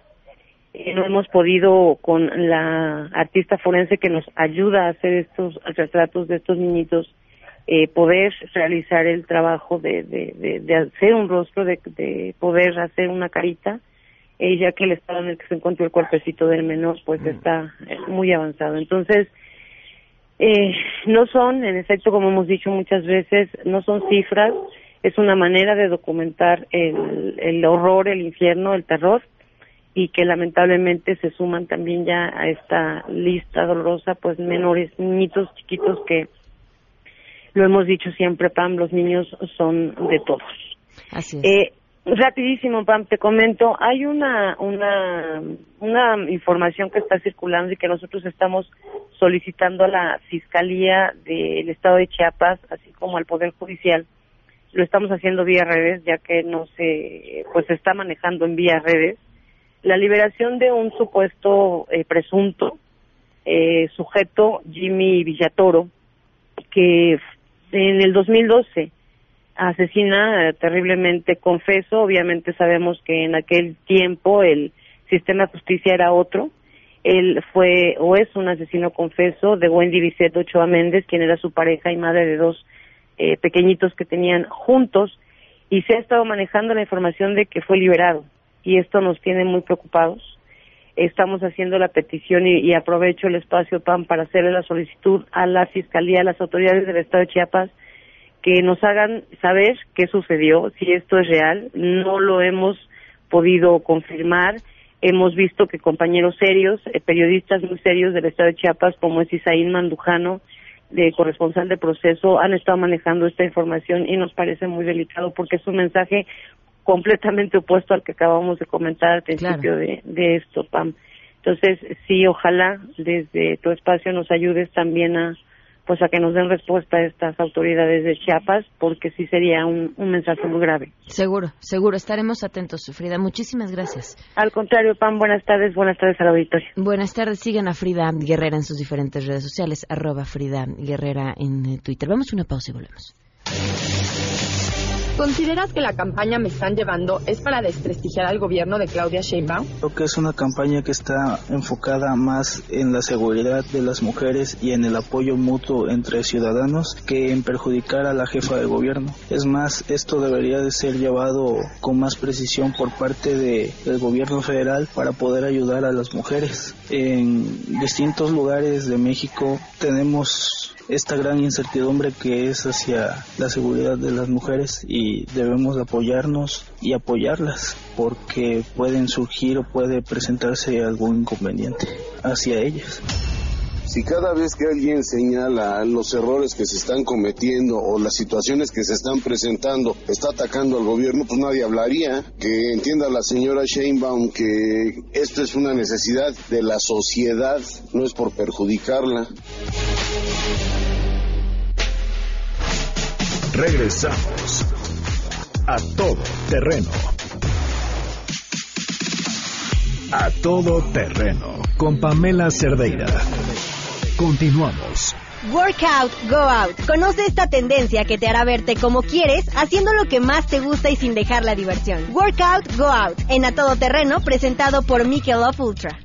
Eh, no hemos podido con la artista forense que nos ayuda a hacer estos retratos de estos niñitos eh, poder realizar el trabajo de, de, de, hacer un rostro, de, de poder hacer una carita, eh, ya que el estado en el que se encuentra el cuerpecito del menor pues mm. está muy avanzado. Entonces, eh, no son, en efecto, como hemos dicho muchas veces, no son cifras, es una manera de documentar el, el horror, el infierno, el terror, y que lamentablemente se suman también ya a esta lista dolorosa, pues menores, niñitos chiquitos que, lo hemos dicho siempre, Pam, los niños son de todos. Así es. Eh, Rapidísimo, Pam, te comento, hay una, una, una información que está circulando y que nosotros estamos solicitando a la Fiscalía del Estado de Chiapas, así como al Poder Judicial. Lo estamos haciendo vía redes, ya que no se, pues se está manejando en vía redes. La liberación de un supuesto eh, presunto eh, sujeto, Jimmy Villatoro, que en el 2012 asesina eh, terriblemente confeso. Obviamente sabemos que en aquel tiempo el sistema de justicia era otro. Él fue o es un asesino confeso de Wendy Vicente Ochoa Méndez, quien era su pareja y madre de dos eh, pequeñitos que tenían juntos. Y se ha estado manejando la información de que fue liberado. Y esto nos tiene muy preocupados. Estamos haciendo la petición y, aprovecho el espacio PAN para hacerle la solicitud a la Fiscalía, a las autoridades del Estado de Chiapas, que nos hagan saber qué sucedió, si esto es real. No lo hemos podido confirmar. Hemos visto que compañeros serios, eh, periodistas muy serios del Estado de Chiapas, como es Isaín Mandujano, de corresponsal de proceso, han estado manejando esta información y nos parece muy delicado porque es un mensaje completamente opuesto al que acabamos de comentar al principio de, de esto, Pam. Entonces, sí, ojalá desde tu espacio nos ayudes también a, pues a que nos den respuesta a estas autoridades de Chiapas, porque sí sería un, un mensaje muy grave. Seguro, seguro, estaremos atentos, Frida. Muchísimas gracias. Al contrario, Pam, buenas tardes, buenas tardes al auditorio. Buenas tardes, sigan a Frida Guerrera en sus diferentes redes sociales, arroba Frida Guerrera en Twitter. Vamos a una pausa y volvemos. ¿Consideras que la campaña Me están llevando es para desprestigiar al gobierno de Claudia Sheinbaum? Creo que es una campaña que está enfocada más en la seguridad de las mujeres y en el apoyo mutuo entre ciudadanos que en perjudicar a la jefa de gobierno. Es más, esto debería de ser llevado con más precisión por parte de, del gobierno federal para poder ayudar a las mujeres. En distintos lugares de México tenemos esta gran incertidumbre que es hacia la seguridad de las mujeres y debemos apoyarnos y apoyarlas porque pueden surgir o puede presentarse algún inconveniente hacia ellas. Si cada vez que alguien señala los errores que se están cometiendo o las situaciones que se están presentando está atacando al gobierno, pues nadie hablaría. Que entienda la señora Sheinbaum que esto es una necesidad de la sociedad, no es por perjudicarla. Regresamos a todo terreno. A todo terreno con Pamela Cerdeira. Continuamos. Workout, go out. Conoce esta tendencia que te hará verte como quieres, haciendo lo que más te gusta y sin dejar la diversión. Workout, go out. En A Todo Terreno, presentado por Michelob Ultra.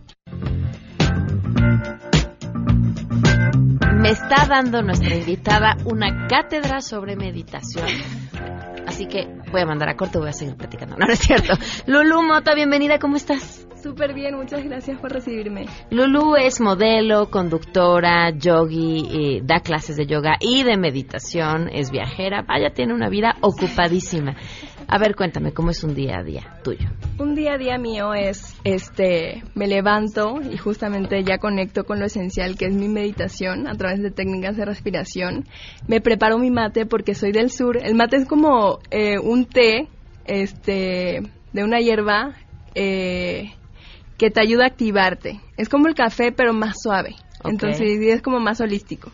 Me está dando nuestra invitada una cátedra sobre meditación. Así que voy a mandar a corto, voy a seguir platicando. No, no es cierto. Lulu Mota, bienvenida, ¿cómo estás? Súper bien, muchas gracias por recibirme. Lulu es modelo, conductora, yogi, da clases de yoga y de meditación, es viajera, vaya, tiene una vida ocupadísima. A ver, cuéntame, ¿cómo es un día a día tuyo? Un día a día mío es, este, me levanto y justamente ya conecto con lo esencial que es mi meditación a través de técnicas de respiración. Me preparo mi mate porque soy del sur. El mate es como eh, un té, este, de una hierba eh, que te ayuda a activarte. Es como el café, pero más suave. Entonces, es como más holístico.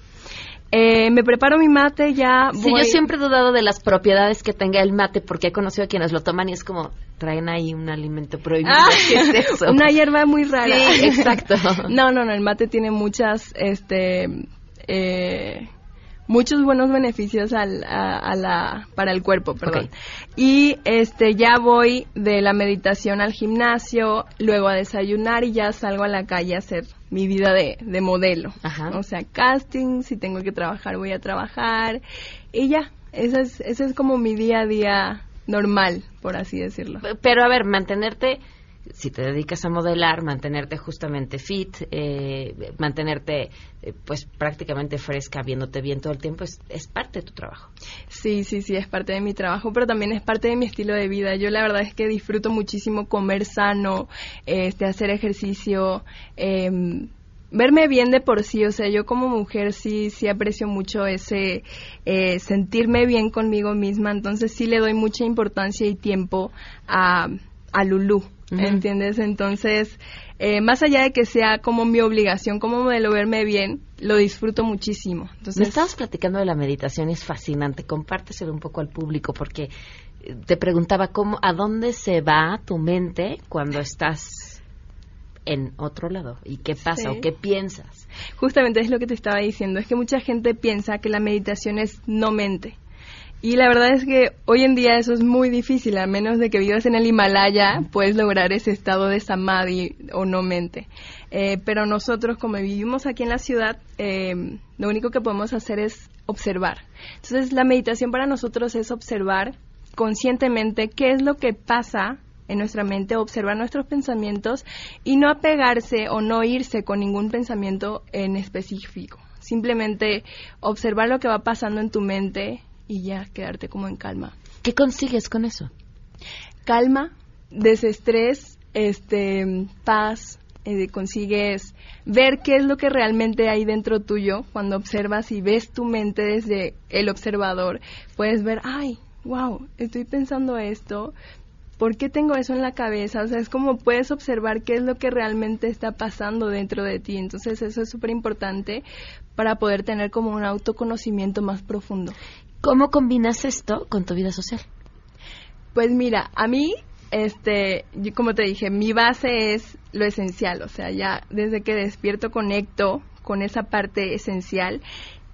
Eh, me preparo mi mate, ya Sí, yo siempre he dudado de las propiedades que tenga el mate porque he conocido a quienes lo toman y es como traen ahí un alimento prohibido. Ah, ¿Qué es eso? Una hierba muy rara. Sí, exacto. [LAUGHS] no, no, no, el mate tiene muchas, este, eh, muchos buenos beneficios al, a, la, para el cuerpo, perdón. Y este ya voy de la meditación al gimnasio, luego a desayunar y ya salgo a la calle a hacer mi vida de, de modelo. O sea, casting, si tengo que trabajar voy a trabajar y ya, ese es, ese es como mi día a día normal, por así decirlo. Pero a ver, mantenerte si te dedicas a modelar, mantenerte justamente fit, eh, mantenerte eh, pues prácticamente fresca, viéndote bien todo el tiempo, es, es, parte de tu trabajo. Sí, sí, sí, es parte de mi trabajo, pero también es parte de mi estilo de vida. Yo la verdad es que disfruto muchísimo comer sano, este, hacer ejercicio. Em, verme bien de por sí, o sea, yo como mujer sí, sí aprecio mucho ese eh, sentirme bien conmigo misma, entonces sí le doy mucha importancia y tiempo a, a Lulú, ¿entiendes? Entonces, eh, más allá de que sea como mi obligación, como modelo verme bien, lo disfruto muchísimo. Entonces, Me estabas platicando de la meditación, es fascinante, compárteselo un poco al público porque eh, te preguntaba cómo, a dónde se va tu mente cuando estás en otro lado y qué pasa o qué piensas. Justamente es lo que te estaba diciendo, es que mucha gente piensa que la meditación es no mente. Y la verdad es que hoy en día eso es muy difícil, a menos de que vivas en el Himalaya, puedes lograr ese estado de samadhi o no mente. Eh, pero nosotros, como vivimos aquí en la ciudad, eh, lo único que podemos hacer es observar. Entonces, la meditación para nosotros es observar conscientemente qué es lo que pasa en nuestra mente, observar nuestros pensamientos y no apegarse o no irse con ningún pensamiento en específico. Simplemente observar lo que va pasando en tu mente y ya quedarte como en calma. ¿Qué consigues con eso? Calma, desestrés, este, paz, eh, consigues ver qué es lo que realmente hay dentro tuyo cuando observas y ves tu mente desde el observador. Puedes ver, ay, wow, estoy pensando esto, ¿por qué tengo eso en la cabeza? O sea, es como puedes observar qué es lo que realmente está pasando dentro de ti. Entonces eso es súper importante para poder tener como un autoconocimiento más profundo. ¿Cómo combinas esto con tu vida social? Pues mira, a mí, este, como te dije, mi base es lo esencial, o sea, ya desde que despierto conecto con esa parte esencial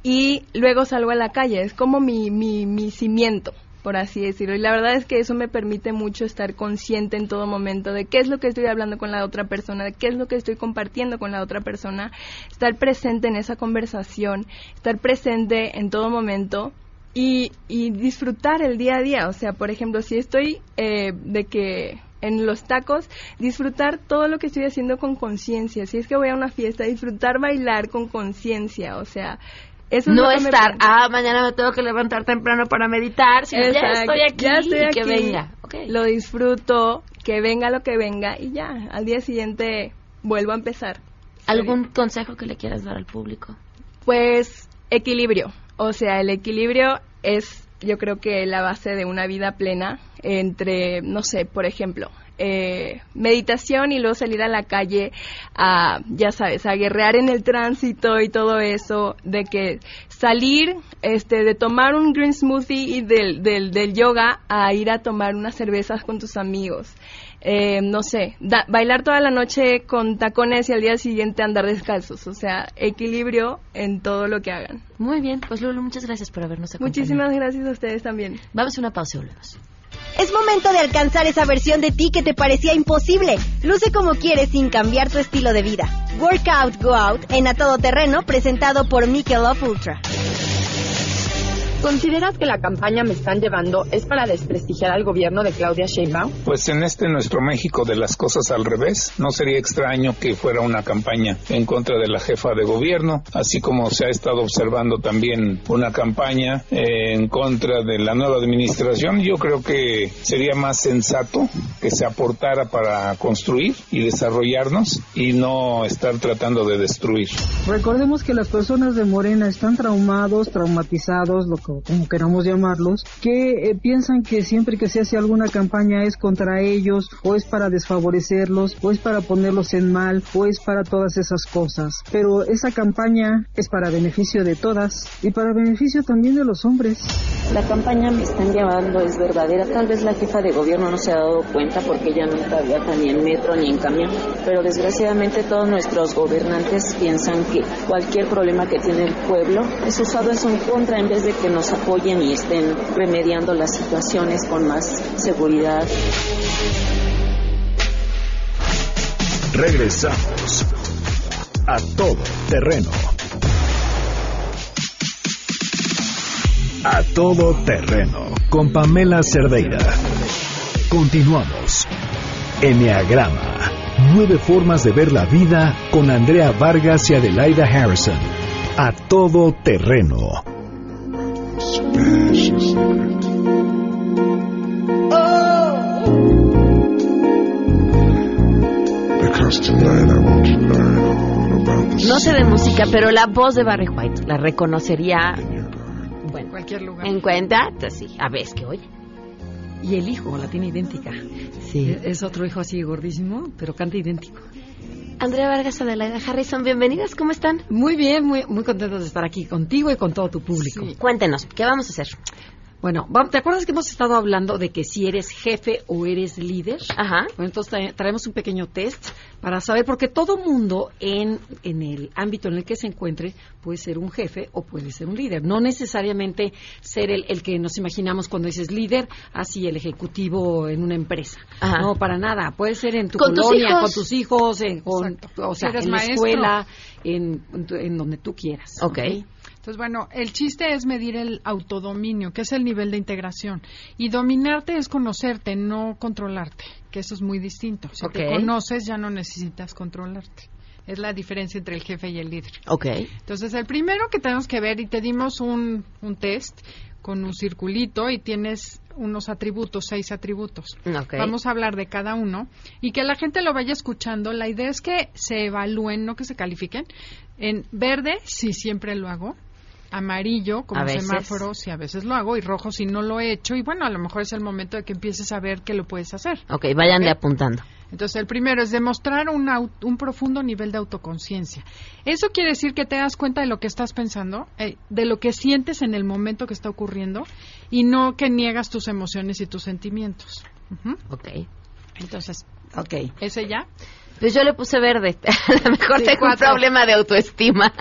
y luego salgo a la calle, es como mi, mi, mi cimiento, por así decirlo. Y la verdad es que eso me permite mucho estar consciente en todo momento de qué es lo que estoy hablando con la otra persona, de qué es lo que estoy compartiendo con la otra persona, estar presente en esa conversación, estar presente en todo momento y, y disfrutar el día a día. O sea, por ejemplo, si estoy eh, de que en los tacos, disfrutar todo lo que estoy haciendo con conciencia. Si es que voy a una fiesta, disfrutar bailar con conciencia. O sea, no estar, ah, mañana me tengo que levantar temprano para meditar, sino ya estoy aquí, y que venga. Lo disfruto, que venga lo que venga y ya, al día siguiente vuelvo a empezar. ¿Algún consejo que le quieras dar al público? Pues equilibrio, o sea, el equilibrio es yo creo que la base de una vida plena entre, no sé, por ejemplo, eh, meditación y luego salir a la calle a, ya sabes, a guerrear en el tránsito y todo eso, de que salir, este, de tomar un green smoothie y del, del, del yoga a ir a tomar unas cervezas con tus amigos. Eh, no sé, bailar toda la noche con tacones y al día siguiente andar descalzos. O sea, equilibrio en todo lo que hagan. Muy bien, pues Lulu, muchas gracias por habernos acompañado. Muchísimas gracias a ustedes también. Vamos a una pausa y volvemos. Es momento de alcanzar esa versión de ti que te parecía imposible. Luce como quieres sin cambiar tu estilo de vida. Workout Go Out en A Todo Terreno, presentado por Michelob Ultra. ¿Consideras que la campaña Me están llevando es para desprestigiar al gobierno de Claudia Sheinbaum? Pues en este nuestro México de las cosas al revés, no sería extraño que fuera una campaña en contra de la jefa de gobierno, así como se ha estado observando también una campaña eh, en contra de la nueva administración. Yo creo que sería más sensato que se aportara para construir y desarrollarnos y no estar tratando de destruir. Recordemos que las personas de Morena están traumados, traumatizados, lo que como queramos llamarlos, que eh, piensan que siempre que se hace alguna campaña es contra ellos, o es para desfavorecerlos, o es para ponerlos en mal, o es para todas esas cosas. Pero esa campaña es para beneficio de todas y para beneficio también de los hombres. La campaña me están llevando es verdadera. Tal vez la jefa de gobierno no se ha dado cuenta porque ella nunca viaja ni en metro ni en camión. Pero desgraciadamente todos nuestros gobernantes piensan que cualquier problema que tiene el pueblo es usado en contra en vez de que nos apoyen y estén remediando las situaciones con más seguridad. Regresamos a todo terreno. A todo terreno con Pamela Cerdeira. Continuamos. Enneagrama. Nueve formas de ver la vida con Andrea Vargas y Adelaida Harrison. A todo terreno no sé de música, pero la voz de Barry White la reconocería bueno, cualquier lugar. En cuenta, pues sí, a ver, que oye. Y el hijo la tiene idéntica. Sí. Es otro hijo así gordísimo, pero canta idéntico. Andrea Vargas Adelaida Harrison, bienvenidas, ¿cómo están? Muy bien, muy, muy contentos de estar aquí contigo y con todo tu público. Cuéntenos, ¿qué vamos a hacer? Bueno, ¿te acuerdas que hemos estado hablando de que si eres jefe o eres líder? Ajá. Bueno, entonces traemos un pequeño test para saber, porque todo mundo en, en el ámbito en el que se encuentre puede ser un jefe o puede ser un líder. No necesariamente ser el, el que nos imaginamos cuando dices líder, así el ejecutivo en una empresa. Ajá. No, para nada. Puede ser en tu ¿Con colonia, tus con tus hijos, en, con, o sea, en la escuela, en, en donde tú quieras. Ok. Entonces, bueno, el chiste es medir el autodominio, que es el nivel de integración. Y dominarte es conocerte, no controlarte, que eso es muy distinto. Si te conoces, ya no necesitas controlarte. Es la diferencia entre el jefe y el líder. Ok. Entonces, el primero que tenemos que ver, y te dimos un, un test con un circulito y tienes unos atributos, seis atributos. Vamos a hablar de cada uno y que la gente lo vaya escuchando. La idea es que se evalúen, no que se califiquen. En verde, si siempre lo hago. Amarillo, como semáforo, si a veces lo hago. Y rojo, si no lo he hecho. Y bueno, a lo mejor es el momento de que empieces a ver que lo puedes hacer. Ok, vayan de apuntando. Entonces, el primero es demostrar un, un profundo nivel de autoconciencia. Eso quiere decir que te das cuenta de lo que estás pensando, eh, de lo que sientes en el momento que está ocurriendo y no que niegas tus emociones y tus sentimientos. Ok. Entonces, ok. ¿ese ya? Pues yo le puse verde. [LAUGHS] A lo mejor tengo un problema de autoestima.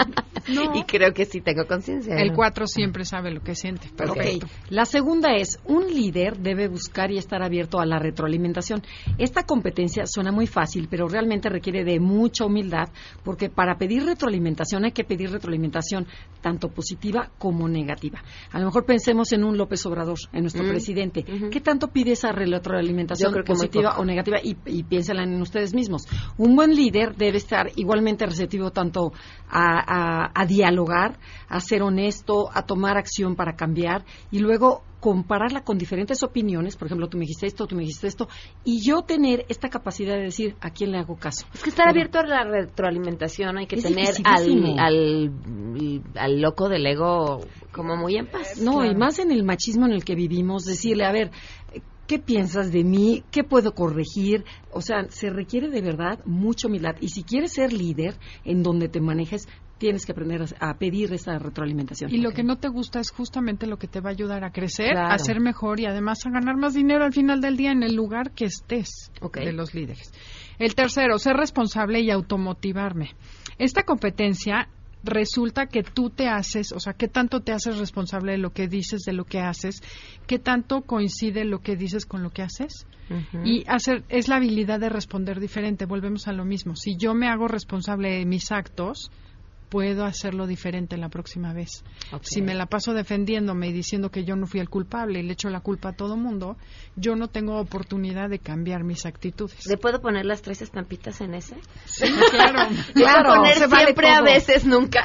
[LAUGHS] y creo que sí tengo conciencia. El 4 siempre sabe lo que siente. Perfecto. La segunda es, un líder debe buscar y estar abierto a la retroalimentación. Esta competencia suena muy fácil, pero realmente requiere de mucha humildad, porque para pedir retroalimentación hay que pedir retroalimentación tanto positiva como negativa. A lo mejor pensemos en un López Obrador, en nuestro mm. presidente. ¿Qué tanto pide esa retroalimentación positiva o negativa? Y, y piénsenla en ustedes mismos. Un buen líder debe estar igualmente receptivo tanto a, dialogar, a ser honesto, a tomar acción para cambiar y luego compararla con diferentes opiniones, por ejemplo, tú me dijiste esto, tú me dijiste esto, y yo tener esta capacidad de decir a quién le hago caso. Es que estar abierto a la retroalimentación, hay que tener al, al, al, loco del ego como muy en paz. No, y más en el machismo en el que vivimos, decirle, a ver, ¿Qué piensas de mí? ¿Qué puedo corregir? O sea, se requiere de verdad mucha humildad. Y si quieres ser líder en donde te manejes, tienes que aprender a, pedir esa retroalimentación. Y lo que no te gusta es justamente lo que te va a ayudar a crecer, a ser mejor y además a ganar más dinero al final del día en el lugar que estés de los líderes. El tercero, ser responsable y automotivarme. Esta competencia resulta que tú te haces, o sea, qué tanto te haces responsable de lo que dices, de lo que haces, qué tanto coincide lo que dices con lo que haces. Y hacer es la habilidad de responder diferente. Volvemos a lo mismo. Si yo me hago responsable de mis actos, puedo hacerlo diferente la próxima vez. Si me la paso defendiéndome y diciendo que yo no fui el culpable y le echo la culpa a todo mundo, yo no tengo oportunidad de cambiar mis actitudes. ¿Le puedo poner las tres estampitas en ese? Sí, claro. [LAUGHS] claro. Poner siempre, a veces, nunca.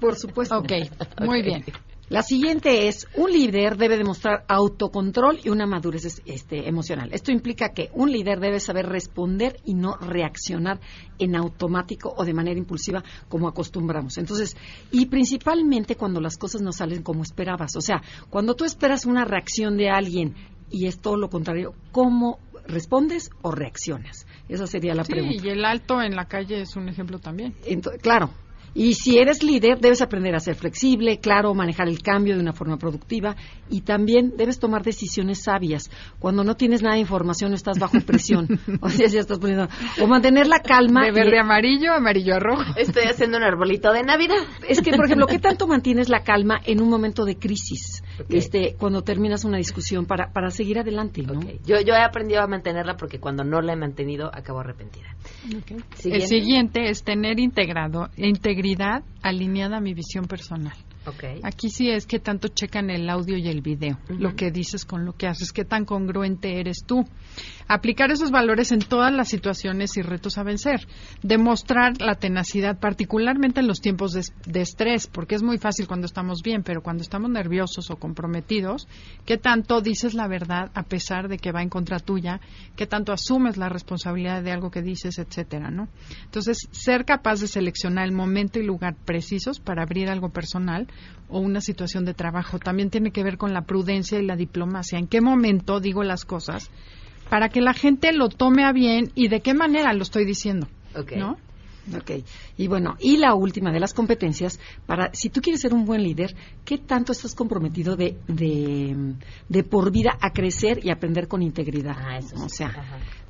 Por supuesto. Ok, muy bien. La siguiente es, un líder debe demostrar autocontrol y una madurez este, emocional. Esto implica que un líder debe saber responder y no reaccionar en automático o de manera impulsiva como acostumbramos. Entonces, y principalmente cuando las cosas no salen como esperabas. O sea, cuando tú esperas una reacción de alguien y es todo lo contrario, ¿cómo respondes o reaccionas? Esa sería la pregunta. Sí, y el alto en la calle es un ejemplo también. claro, y si eres líder, debes aprender a ser flexible, claro, manejar el cambio de una forma productiva y también debes tomar decisiones sabias. Cuando no tienes nada de información, no estás bajo presión. [LAUGHS] o sea, si estás poniendo. O mantener la calma. De verde a amarillo, amarillo a rojo. Estoy haciendo un arbolito de Navidad. Es que, por ejemplo, ¿qué tanto mantienes la calma en un momento de crisis? Este, cuando terminas una discusión para, para seguir adelante, ¿no? Yo, yo he aprendido a mantenerla porque cuando no la he mantenido, acabo arrepentida. El siguiente es tener integrado, integridad alineada a mi visión personal. Aquí sí es que tanto checan el audio y el video, lo que dices con lo que haces, qué tan congruente eres tú. Aplicar esos valores en todas las situaciones y retos a vencer. Demostrar la tenacidad, particularmente en los tiempos de, estrés, porque es muy fácil cuando estamos bien, pero cuando estamos nerviosos o comprometidos, qué tanto dices la verdad a pesar de que va en contra tuya, qué tanto asumes la responsabilidad de algo que dices, etcétera, ¿no? Entonces, ser capaz de seleccionar el momento y lugar precisos para abrir algo personal o una situación de trabajo también tiene que ver con la prudencia y la diplomacia. ¿En qué momento digo las cosas? Para que la gente lo tome a bien y de qué manera lo estoy diciendo. ¿No? Ok. Y bueno, y la última de las competencias, para si tú quieres ser un buen líder, ¿qué tanto estás comprometido de, de, por vida a crecer y aprender con integridad? Ah, eso O sea,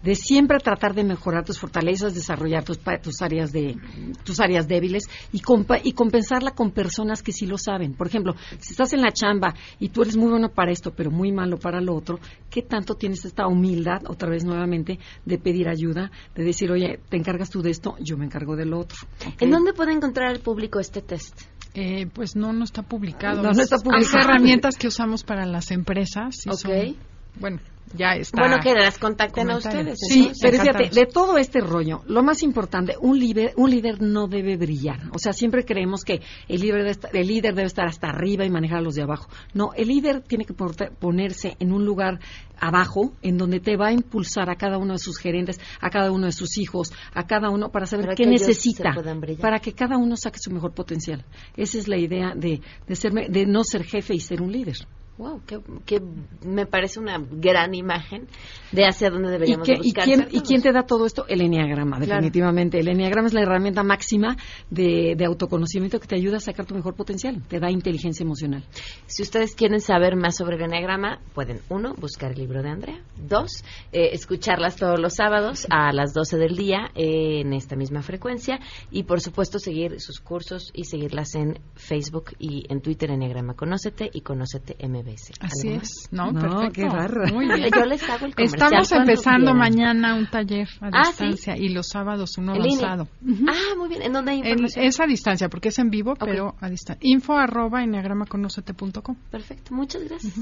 de siempre tratar de mejorar tus fortalezas, desarrollar tus, tus áreas de tus áreas débiles y, y compensarla con personas que sí lo saben. Por ejemplo, si estás en la chamba y tú eres muy bueno para esto, pero muy malo para lo otro, ¿qué tanto tienes esta humildad, otra vez nuevamente, de pedir ayuda, de decir, oye, te encargas tú de esto, yo me encargo del otro? ¿En dónde puede encontrar el público este test? Eh, pues no, no está publicado. No, no está publicado. Hay herramientas que usamos para las empresas. ok. Bueno, ya está. Bueno, que las contacten a ustedes. Sí, pero fíjate, de todo este rollo, lo más importante, un líder, un líder no debe brillar. O sea, siempre creemos que el líder, debe estar, el líder debe estar hasta arriba y manejar a los de abajo. No, el líder tiene que ponerse en un lugar abajo, en donde te va a impulsar a cada uno de sus gerentes, a cada uno de sus hijos, a cada uno para saber qué necesita, para que cada uno saque su mejor potencial. Esa es la idea de, de, ser, de no ser jefe y ser un líder. Wow, que, me parece una gran imagen de hacia dónde deberíamos ¿Y, buscar ¿y quién, te da todo esto? El enneagrama, definitivamente. El enneagrama es la herramienta máxima de, autoconocimiento que te ayuda a sacar tu mejor potencial, te da inteligencia emocional. Si ustedes quieren saber más sobre el enneagrama, pueden, uno, buscar el libro de Andrea, dos, eh, escucharlas todos los sábados a las 12 del día eh, en esta misma frecuencia y, por supuesto, seguir sus cursos y seguirlas en Facebook y en Twitter, Enneagrama Conócete y Conócete MB. Así es, ¿no? Perfecto. qué barra. Muy bien. Yo les hago el Estamos empezando mañana un taller a ah, distancia y los sábados uno avanzado. Ah, muy bien. ¿En dónde hay información? En, es a distancia, porque es en vivo, pero a distancia. Info arroba enneagramaconocete.com. Perfecto, muchas gracias.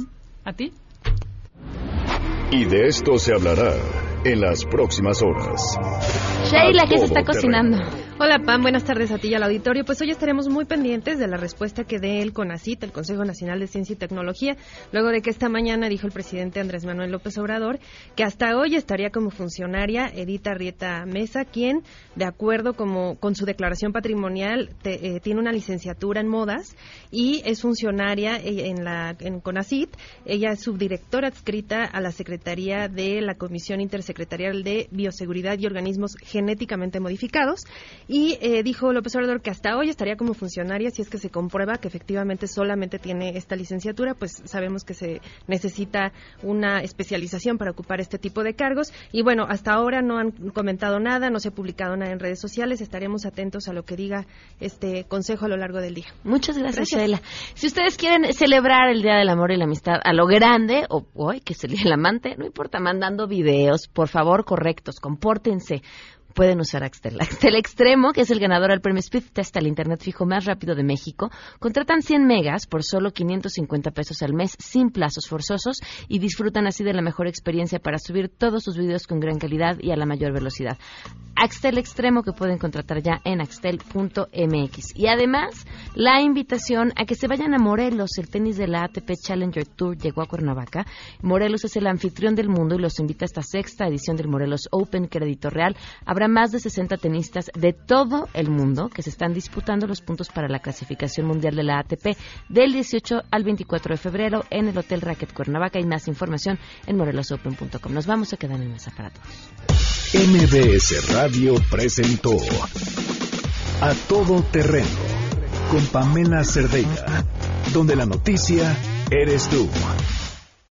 ¿A ti? Y de esto se hablará en las próximas horas. Sheila, ¿qué se está cocinando? Hola Pam, buenas tardes a ti y al auditorio. Pues hoy estaremos muy pendientes de la respuesta que dé el CONACIT, el Consejo Nacional de Ciencia y Tecnología, luego de que esta mañana dijo el presidente Andrés Manuel López Obrador que hasta hoy estaría como funcionaria Edita Rieta Mesa, quien, de acuerdo como, con su declaración patrimonial, eh, tiene una licenciatura en modas y es funcionaria eh, en la en CONACIT. Ella es subdirectora adscrita a la Secretaría de la Comisión Intersecretarial de Bioseguridad y Organismos Genéticamente Modificados y eh, dijo López Obrador que hasta hoy estaría como funcionaria si es que se comprueba que efectivamente solamente tiene esta licenciatura, pues sabemos que se necesita una especialización para ocupar este tipo de cargos. Y bueno, hasta ahora no han comentado nada, no se ha publicado nada en redes sociales. Estaremos atentos a lo que diga este consejo a lo largo del día. Muchas gracias. Si ustedes quieren celebrar el Día del Amor y la Amistad a lo grande, o hoy que es el Día del Amante, no importa, mandando videos, por favor, correctos, compórtense pueden usar Axtel. Axtel Extremo, que es el ganador al premio Speed Test al Internet fijo más rápido de México, contratan 100 megas por solo 550 pesos al mes sin plazos forzosos y disfrutan así de la mejor experiencia para subir todos sus videos con gran calidad y a la mayor velocidad. Axtel Extremo que pueden contratar ya en axtel.mx. Y además, la invitación a que se vayan a Morelos. El tenis de la ATP Challenger Tour llegó a Cuernavaca. Morelos es el anfitrión del mundo y los invita a esta sexta edición del Morelos Open Crédito Real. Habrá más de 60 tenistas de todo el mundo que se están disputando los puntos para la clasificación mundial de la ATP del 18 al 24 de febrero en el Hotel Racket Cuernavaca. y más información en morelosopen.com. Nos vamos a quedar en mesa para. MBS Radio presentó A Todo Terreno con Pamela Cerdeira, donde la noticia eres tú.